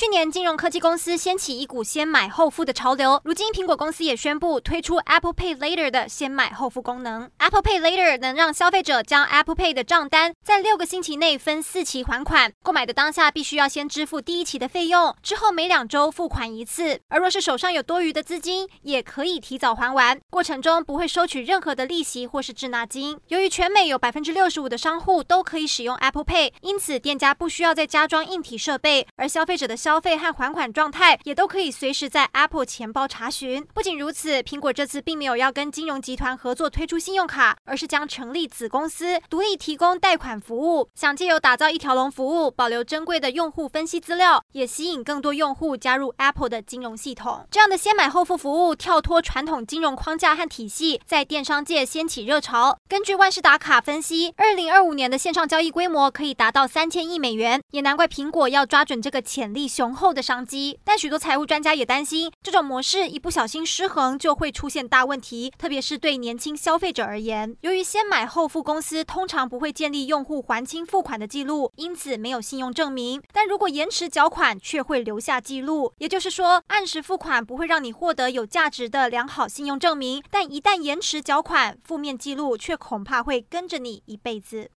去年，金融科技公司掀起一股先买后付的潮流。如今，苹果公司也宣布推出 Apple Pay Later 的先买后付功能。Apple Pay Later 能让消费者将 Apple Pay 的账单在六个星期内分四期还款。购买的当下必须要先支付第一期的费用，之后每两周付款一次。而若是手上有多余的资金，也可以提早还完，过程中不会收取任何的利息或是滞纳金。由于全美有百分之六十五的商户都可以使用 Apple Pay，因此店家不需要再加装硬体设备，而消费者的消消费和还款状态也都可以随时在 Apple 钱包查询。不仅如此，苹果这次并没有要跟金融集团合作推出信用卡，而是将成立子公司，独立提供贷款服务。想借由打造一条龙服务，保留珍贵的用户分析资料，也吸引更多用户加入 Apple 的金融系统。这样的先买后付服务，跳脱传统金融框架和体系，在电商界掀起热潮。根据万事达卡分析，二零二五年的线上交易规模可以达到三千亿美元，也难怪苹果要抓准这个潜力雄厚的商机，但许多财务专家也担心，这种模式一不小心失衡就会出现大问题，特别是对年轻消费者而言。由于先买后付公司通常不会建立用户还清付款的记录，因此没有信用证明。但如果延迟缴款，却会留下记录。也就是说，按时付款不会让你获得有价值的良好信用证明，但一旦延迟缴款，负面记录却恐怕会跟着你一辈子。